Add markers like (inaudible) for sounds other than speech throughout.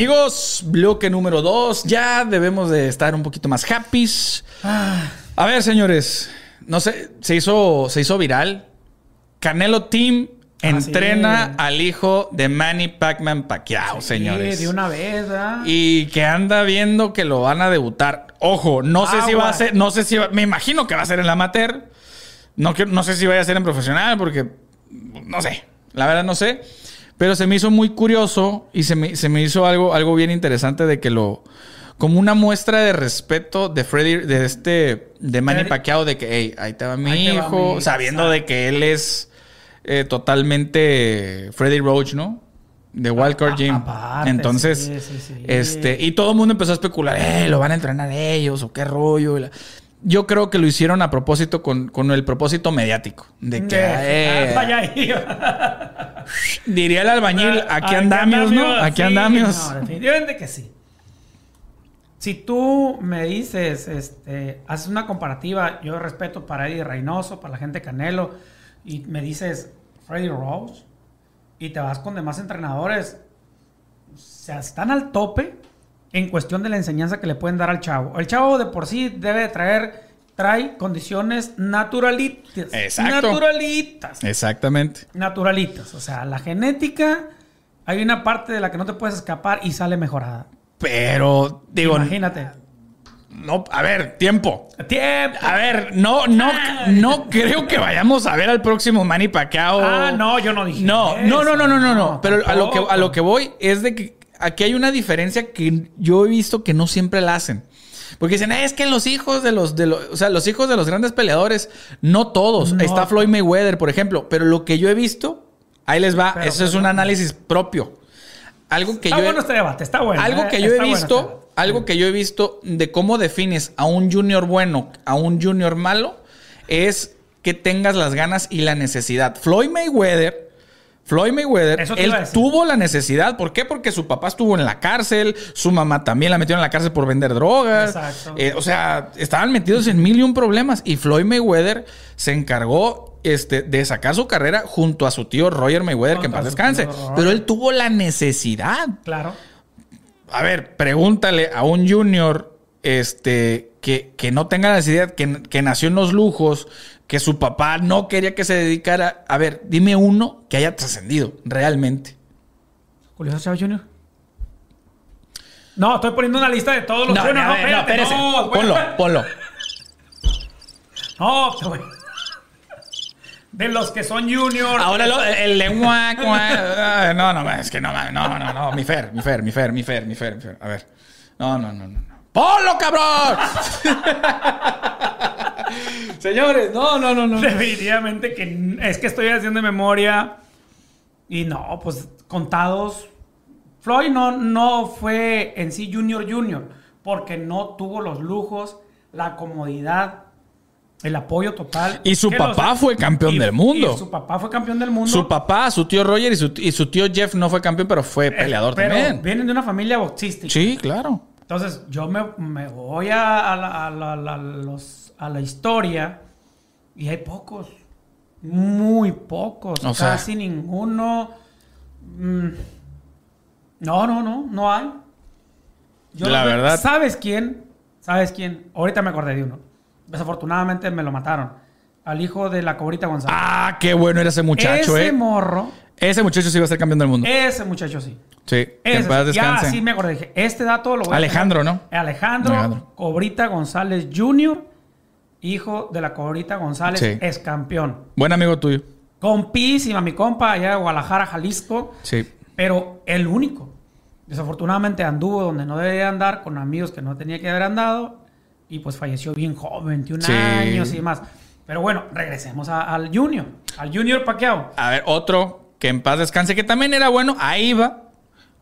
Amigos, bloque número 2. Ya debemos de estar un poquito más happy. A ver, señores. No sé, se hizo, se hizo viral. Canelo Team entrena al hijo de Manny Pacman Pacquiao, señores. de una vez, ¿verdad? Y que anda viendo que lo van a debutar. Ojo, no sé si va a ser, no sé si va, me imagino que va a ser en la amateur. No, no sé si vaya a ser en profesional porque no sé, la verdad no sé. Pero se me hizo muy curioso y se me, se me hizo algo, algo bien interesante de que lo como una muestra de respeto de Freddy, de este, de Manny Pacquiao, de que, hey, ahí te va mi hijo, sabiendo de que él es eh, totalmente Freddy Roach, ¿no? De Wildcard Gym. Entonces, este, y todo el mundo empezó a especular, eh, lo van a entrenar ellos, o qué rollo. Yo creo que lo hicieron a propósito con, el propósito mediático. De que. Eh, ah, diría el albañil, ah, aquí andamos, ¿no? Aquí andamos. No, definitivamente que sí. Si tú me dices, este, haces una comparativa, yo respeto para Eddie Reynoso, para la gente Canelo, y me dices Freddy Rose, y te vas con demás entrenadores, o sea, están al tope en cuestión de la enseñanza que le pueden dar al chavo. El chavo de por sí debe traer, trae condiciones naturalitas. Exacto. Naturalitas. Exactamente. Naturalitas. O sea, la genética, hay una parte de la que no te puedes escapar y sale mejorada. Pero, digo. Imagínate. No, a ver, tiempo. Tiempo. A ver, no, no, no creo que vayamos a ver al próximo Manny Pacquiao. Ah, no, yo no dije. No, no, no, no, no, no, no. Pero a lo que a lo que voy es de que aquí hay una diferencia que yo he visto que no siempre la hacen. Porque dicen, es que los hijos de los, de los, o sea, los hijos de los grandes peleadores, no todos. Está Floyd Mayweather, por ejemplo. Pero lo que yo he visto, ahí les va, eso es un análisis propio. Algo que está yo bueno este debate, está bueno. Algo eh, que yo he visto, este algo que yo he visto de cómo defines a un junior bueno, a un junior malo, es que tengas las ganas y la necesidad. Floyd Mayweather, Floyd Mayweather, él tuvo la necesidad. ¿Por qué? Porque su papá estuvo en la cárcel, su mamá también la metió en la cárcel por vender drogas. Exacto. Eh, o sea, estaban metidos en mil y un problemas. Y Floyd Mayweather se encargó este, de sacar su carrera junto a su tío Roger Mayweather, que en paz descanse. Pero él tuvo la necesidad. Claro. A ver, pregúntale a un junior este, que, que no tenga la necesidad, que, que nació en los lujos, que su papá no quería que se dedicara. A ver, dime uno que haya trascendido realmente. Julio Chávez Jr. No, estoy poniendo una lista de todos los no, juniors. No, no, espérese. ponlo, ponlo. No, de los que son juniors. Ahora el lengua. no, no, es que no, no, no, no. Mi Fer, mi Fer, mi Fer, mi Fer, mi Fer, mi Fer. A ver. No, no, no, no. ¡Polo, cabrón! (laughs) Señores, no, no, no, no. Definitivamente que es que estoy haciendo memoria. Y no, pues contados. Floyd no, no fue en sí junior junior. Porque no tuvo los lujos, la comodidad el apoyo total. Y su papá fue campeón del mundo. su papá fue campeón del mundo. Su papá, su tío Roger y su, tío Jeff no fue campeón, pero fue eh, peleador pero también. Vienen de una familia boxística. Sí, claro. Entonces, yo me, voy a, a, la, historia y hay pocos. Muy pocos. casi ninguno. Mm, no, no, no, no hay. la verdad. ¿Sabes quién? ¿Sabes quién? Ahorita me acordé de uno Desafortunadamente me lo mataron. Al hijo de la cobrita González. Ah, qué bueno era ese muchacho, ese eh. morro. Ese muchacho sí iba a ser campeón del mundo. Ese muchacho sí. Sí, en paz descanse. Ya, sí me acordé. Dije, este dato lo voy Alejandro, ¿no? Alejandro, Cobrita González Jr., hijo de la Cobrita González, es campeón. Buen amigo tuyo. Compísima, mi compa, allá de Guadalajara, Jalisco. Sí. Pero el único. Desafortunadamente anduvo donde no debía andar, con amigos que no tenía que haber andado y pues falleció bien joven, 21 años y demás. Pero bueno, regresemos al Junior, al Junior Pacquiao. A ver, otro que en paz descanse, que también era bueno, ahí va.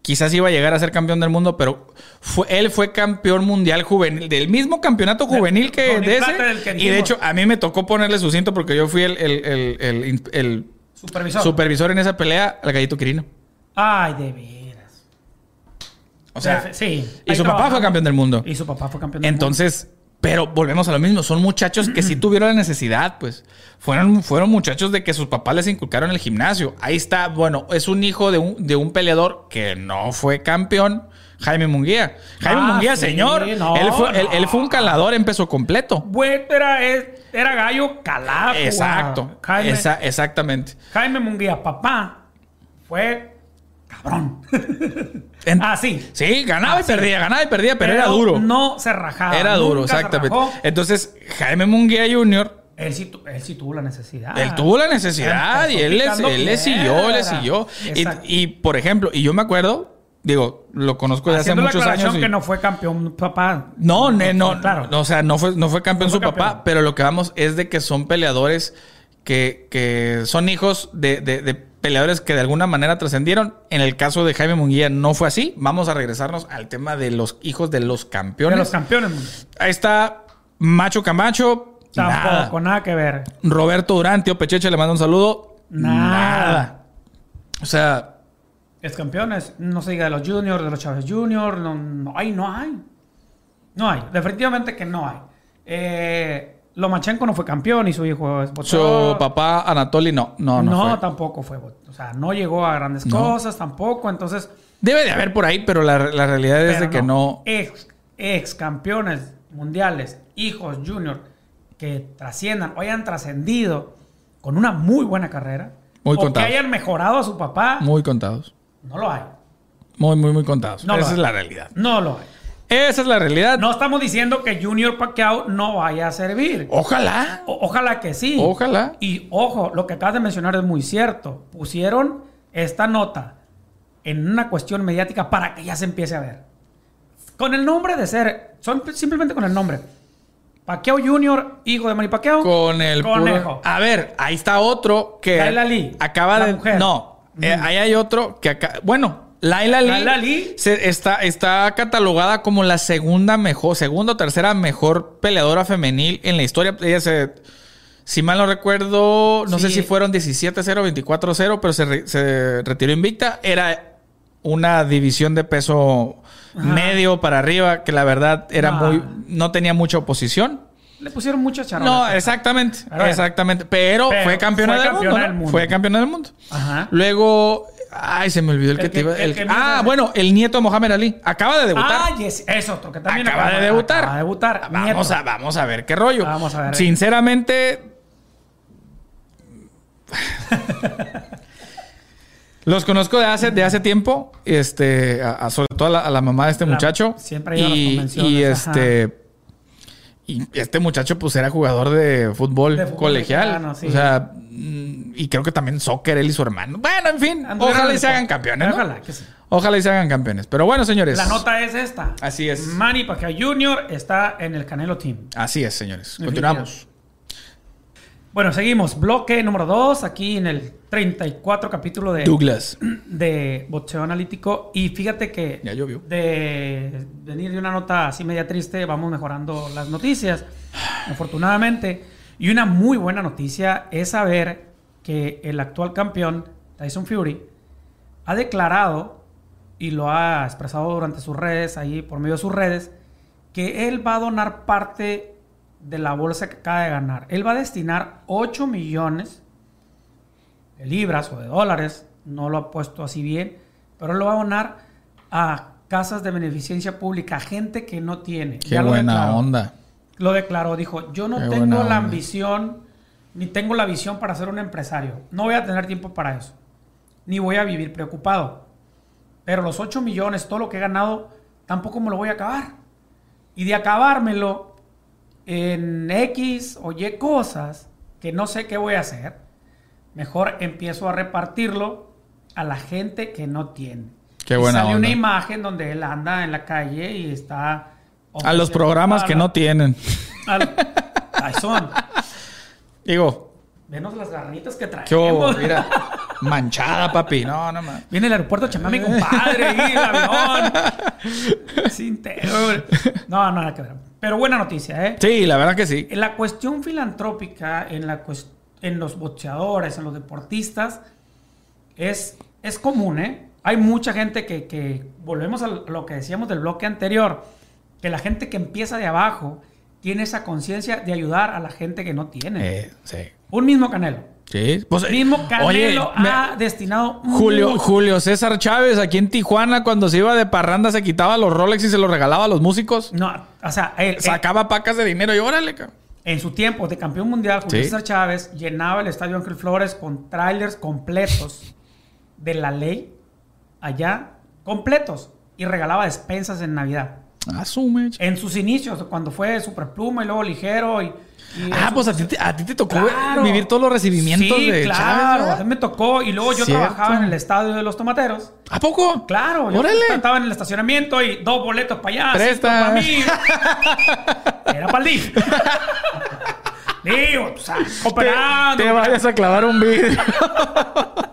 Quizás iba a llegar a ser campeón del mundo, pero fue, él fue campeón mundial juvenil, del mismo campeonato juvenil que de ese. y de hecho, a mí me tocó ponerle su cinto porque yo fui el, supervisor. supervisor en esa pelea al gallito Quirino. Ay, de o sea, sí. Y su papá fue campeón del mundo. Y su papá fue campeón del Entonces, Pero volvemos a lo mismo, son muchachos que sí (clears throat) tuvieron la necesidad, pues. Fueron, fueron muchachos de que sus papás les inculcaron el gimnasio. Ahí está, bueno, es un hijo de un, de un peleador que no fue campeón, Jaime Munguía. Jaime Ah, Munguía, sí, señor, no, él, fue, él- fue un calador en peso completo. Bueno, era, era gallo calado. Exacto. Jaime, Esa- exactamente. Jaime Munguía, papá, fue cabrón. Ah, sí. Sí, ganaba Ah, y sí. perdía, ganaba y perdía, pero, era duro. No se rajaba. era duro, nunca exactamente. Entonces, Jaime Munguía Jr. Él sí, él sí tuvo la necesidad. Él tuvo la necesidad y él, picando él le siguió, le piedra. siguió. Y, y, por ejemplo, y yo me acuerdo, digo, lo conozco desde hace la muchos aclaración años. y- que no fue campeón papá. no, ne- no, claro. no, o sea, no fue, no fue campeón No fue su papá, pero lo que vamos es de que son peleadores que, que son hijos de, de- de peleadores que de alguna manera trascendieron. En el caso de Jaime Munguía no fue así. Vamos a regresarnos al tema de los hijos de los campeones. de los campeones. Ahí está Macho Camacho. Tampoco, Nada. nada que ver. Roberto Durán, tío Pecheche, le mando un saludo. Nada. O sea, Es campeones. No se diga de los juniors, de los Chávez Juniors. No, no hay, no hay. No hay. Definitivamente que no hay. Eh, Lomachenko no fue campeón y su hijo es su papá Anatoly no, no, no. No, fue. tampoco fue. O sea, no llegó a grandes No. cosas tampoco. Entonces, Debe de haber por ahí, pero la, la realidad es de que no. Ex, ex campeones mundiales, hijos junior, que trasciendan o hayan trascendido con una muy buena carrera. Muy o que contados. hayan mejorado a su papá. Muy contados. No lo hay. Muy, muy, muy contados. No Esa es la realidad. No lo hay. Esa es la realidad. No estamos diciendo que Junior Pacquiao no vaya a servir. Ojalá. O- ojalá que sí. Ojalá. Y ojo, lo que acabas de mencionar es muy cierto. Pusieron esta nota en una cuestión mediática para que ya se empiece a ver. Con el nombre de ser, son simplemente con el nombre. Pacquiao Junior, hijo de Manny Pacquiao. Con el puro- Conejo. A ver, ahí está otro que Laila Lee, acaba la de mujer. no, eh, ahí hay otro que acá, bueno, Laila Lee, Laila Lee. se- está está catalogada como la segunda mejor, segunda o tercera mejor peleadora femenil en la historia. Ella se si mal no recuerdo, no sé si fueron 17-0, 24-0, pero se, re- se retiró invicta. Era una división de peso Ajá. medio para arriba que la verdad era muy no tenía mucha oposición. Le pusieron muchas charolas. No, exactamente, exactamente. Pero, Pero fue campeona, fue del, campeona mundo, del mundo. Fue campeona del mundo. Ajá. Luego, ay, se me olvidó el, El que, te iba. el ah, bueno, el nieto de Mohamed Ali. Acaba de debutar. Ah, yes, es otro que también acaba de debutar. Acaba de debutar. Vamos Nieto. a, vamos a ver qué rollo. Vamos a ver. Sinceramente. (laughs) Los conozco de hace, de hace tiempo, este, a- a- sobre todo a la, a la mamá de este La- muchacho. siempre a las y, y ajá. este, y este muchacho pues era jugador de fútbol, De fútbol colegial. mexicano, sí. O sea, y creo que también soccer él y su hermano. Bueno, en fin, ojalá y se hagan campeones. ¿no? Ojalá que sí. Ojalá y se hagan campeones. Pero bueno, señores. La nota es esta. Así es. Manny Pacquiao Jr. está en el Canelo Team. Así es, señores. Continuamos. Bueno, seguimos. Bloque número 2, aquí en el 34 capítulo de, Douglas. de Boxeo Analítico. Y fíjate que Ya llovió. de venir de una nota así media triste, vamos mejorando las noticias, afortunadamente. Y una muy buena noticia es saber que el actual campeón, Tyson Fury, ha declarado y lo ha expresado durante sus redes, ahí por medio de sus redes, que él va a donar parte de la bolsa que acaba de ganar. Él va a destinar 8 millones de libras o de dólares, no lo ha puesto así bien, pero él lo va a donar a casas de beneficencia pública, a gente que no tiene. Qué Ya lo buena declaró. onda. Lo declaró, dijo, yo no Qué tengo la ambición, ni tengo la visión para ser un empresario. No voy a tener tiempo para eso. Ni voy a vivir preocupado. Pero los 8 millones, todo lo que he ganado, tampoco me lo voy a acabar. Y de acabármelo en X o Y cosas que no sé qué voy a hacer, mejor empiezo a repartirlo a la gente que no tiene. Qué Y buena sale onda. una imagen donde él anda en la calle y está... A los programas a que no tienen. (laughs) al- Tyson, Digo, venos las garnitas que traemos. hubo, mira. Manchada, papi. No, no más. Viene el aeropuerto a mi compadre ahí, el avión. (laughs) Sin terror. No, no, nada que ver. Pero buena noticia, ¿eh? Sí, la verdad que sí. En la cuestión filantrópica, en, la cues- en los boxeadores, en los deportistas, es, es común, ¿eh? Hay mucha gente que, que, volvemos a lo que decíamos del bloque anterior, que la gente que empieza de abajo tiene esa conciencia de ayudar a la gente que no tiene. Eh, sí. Un mismo Canelo. Sí. Pues, mismo Canelo oye, me- ha destinado Julio, mucho- Julio César Chávez, aquí en Tijuana, cuando se iba de parranda, se quitaba los Rolex y se los regalaba a los músicos. No, o sea, él, él- Sacaba pacas de dinero y órale, cabrón. en su tiempo de campeón mundial, Julio Sí. César Chávez llenaba el estadio Ángel Flores con trailers completos de la ley allá, completos, y regalaba despensas en Navidad. Asume. En sus inicios, cuando fue Superpluma y luego Ligero y... y Ah, eso- pues a ti, te- a ti te tocó Claro. vivir todos los recibimientos sí, de claro, Chávez. a ¿verdad? mí me tocó y luego yo Cierto. trabajaba en el estadio de los tomateros. ¿A poco? Claro, yo estaba en el estacionamiento y dos boletos para allá, Presta. para mí. (laughs) Era para el DIF. Digo, o sea, cooperando. Te, te vayas a clavar un vídeo. (laughs)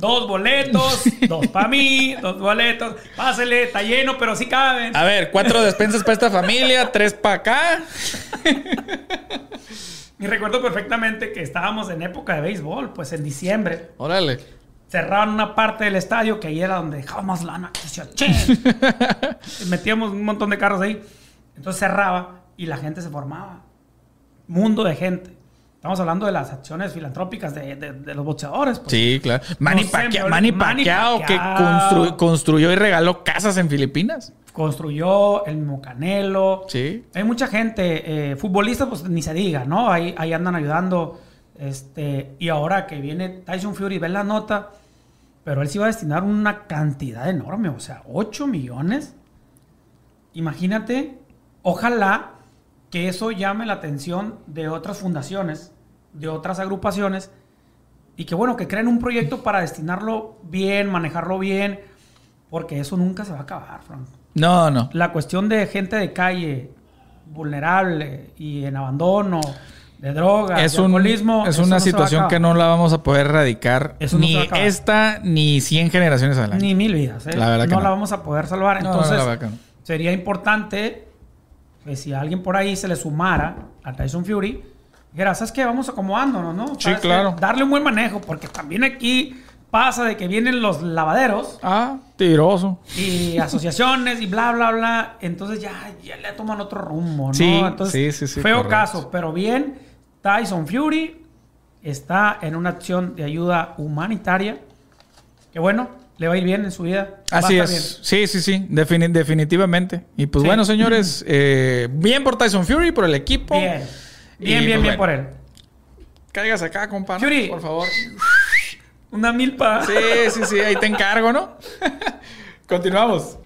Dos boletos, (laughs) dos para mí, dos boletos. Pásele, está lleno, pero sí caben. A ver, cuatro (laughs) despensas para esta familia, tres para acá. Y recuerdo perfectamente que estábamos en época de béisbol, pues en diciembre. Órale. cerraban una parte del estadio que ahí era donde dejábamos lana. Y (laughs) Metíamos un montón de carros ahí. Entonces cerraba y la gente se formaba. Mundo de gente. Estamos hablando de las acciones filantrópicas de, de- de los boxeadores. pues. Sí, claro. Manny, No Pacquiao, Manny Manny Pacquiao, que constru- construyó y regaló casas en Filipinas. Construyó el mismo Canelo. Sí. Hay mucha gente, eh, futbolistas, pues ni se diga, ¿no? Ahí, ahí andan ayudando. Este, y ahora que viene Tyson Fury, ven la nota, pero él sí va a destinar una cantidad enorme, o sea, 8 millones. Imagínate, ojalá que eso llame la atención de otras fundaciones, de otras agrupaciones, y que bueno, que creen un proyecto para destinarlo bien, manejarlo bien, porque eso nunca se va a acabar, Frank No, no. la cuestión de gente de calle vulnerable y en abandono de drogas, Es, de un, alcoholismo, es una no situación que no la vamos a poder erradicar Eso ni esta ni 100 generaciones adelante. ni mil vidas, ¿eh? La verdad que no, la vamos a poder salvar. Entonces, la sería importante que si alguien por ahí se le sumara a Tyson Fury, dijera, ¿sabes qué? Vamos acomodándonos, ¿no? Sí, claro. Darle un buen manejo, porque también aquí pasa de que vienen los lavaderos Ah, tiroso. y (laughs) asociaciones y bla, bla, bla. Entonces ya, ya le toman otro rumbo, ¿no? Sí, Entonces, sí, sí, sí, feo correcto. caso, pero bien, Tyson Fury está en una acción de ayuda humanitaria. Que bueno, le va a ir bien en su vida. Así es. Sí, sí, sí. Defini- definitivamente. Y pues Sí. bueno, señores, eh, bien por Tyson Fury, por el equipo. Bien. Bien, Y, bien, pues, bien bueno. por él. Caigas acá, compa. Fury. Por favor. Una milpa. Sí, sí, sí, ahí te encargo, ¿no? Continuamos.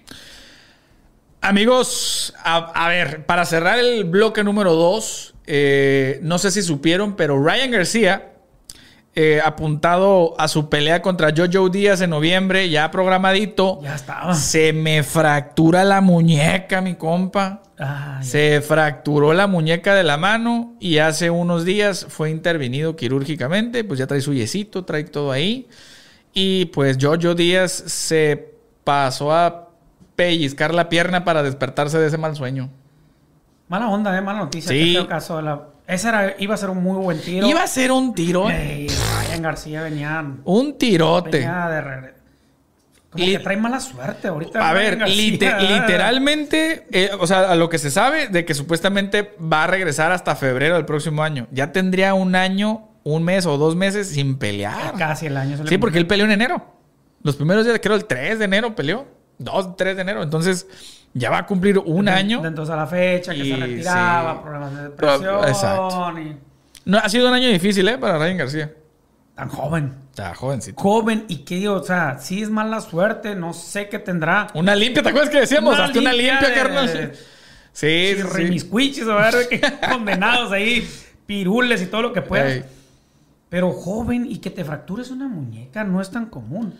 Amigos, a, a ver, para cerrar el bloque número 2, no sé si supieron, pero Ryan García, eh, apuntado a su pelea contra Jojo Díaz en noviembre, ya programadito, Ya estaba. se me fractura la muñeca, mi compa. Ay, Se fracturó la muñeca de la mano y hace unos días fue intervenido quirúrgicamente. Pues ya trae su yesito, trae todo ahí. Y pues Jojo Díaz se pasó a pellizcar la pierna para despertarse de ese mal sueño. Mala onda, ¿eh? Mala noticia. Sí. La- Ese era, iba a ser un muy buen tiro. Iba a ser un tiro, Ey, Ryan García venía, un tirote. venía de regreso. Como que trae mala suerte ahorita. A ver, literalmente, eh, o sea, a lo que se sabe de que supuestamente va a regresar hasta febrero del próximo año. Ya tendría un año, un mes o dos meses sin pelear. Casi el año. Sí, porque él peleó en enero. Los primeros días, creo el 3 de enero peleó. 2, 3 de enero. Entonces, ya va a cumplir un De- año. de entonces a la fecha, que Y se retiraba, sí. problemas de Pero- depresión. exacto. Y... No, ha sido un año difícil, ¿eh? Para Ryan García. Tan joven. Está jovencito. Joven, y qué digo, o sea, sí es mala suerte, no sé qué tendrá. Una limpia, ¿te acuerdas que decíamos? Una Hazte una limpia limpia, de- carnal. de- Sí, Sí, remiscuichis, a ver, que (laughs) condenados ahí, pirules y todo lo que puedas. Pero joven y que te fractures una muñeca no es tan común.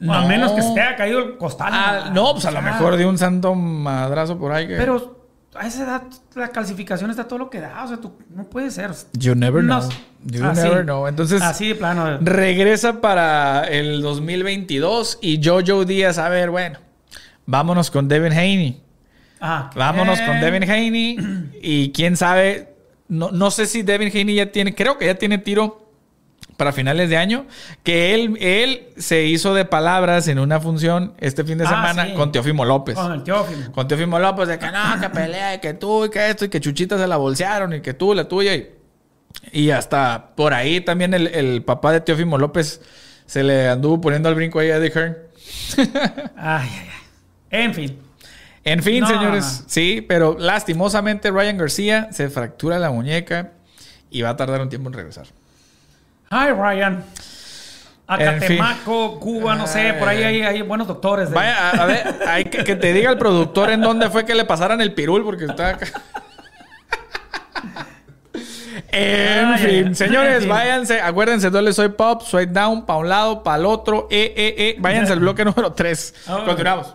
No. A menos que se te haya caído el costal. Ah, no, pues a lo Ah, mejor de un santo madrazo por ahí. Que... Pero a esa edad la calcificación está todo lo que da. O sea, tú no puede ser. You never No- know. You Así. never know. Entonces, Así de plano. regresa para el 2022 y Jojo Díaz, a ver, bueno, vámonos con Devin Haney. Ah. Vámonos con Devin Haney. y quién sabe, no, no sé si Devin Haney ya tiene, creo que ya tiene tiro para finales de año, que él, él se hizo de palabras en una función este fin de Ah, semana sí. con Teófimo López. Con el Teófimo. Con Teófimo López, de que no, que pelea, y que tú, y que esto, y que Chuchita se la bolsearon, y que tú, la tuya. Y, y hasta por ahí también el, el papá de Teófimo López se le anduvo poniendo al brinco ahí a Eddie Hearn. (laughs) Ay, ay, ay. En fin. En fin, No. señores, sí, pero lastimosamente Ryan García se fractura la muñeca y va a tardar un tiempo en regresar. Hi, Ryan. En fin. Acatemaco, Cuba, no sé, por ahí hay, hay buenos doctores. de- Vaya, a, a ver, hay que, que te diga el productor en dónde fue que le pasaran el pirul, porque está acá. En Ay, fin, señores, (laughs) váyanse, acuérdense, doble soy pop, swipe down, para un lado, para el otro, eh, eh, eh. Váyanse al bloque número 3. Ah. Continuamos.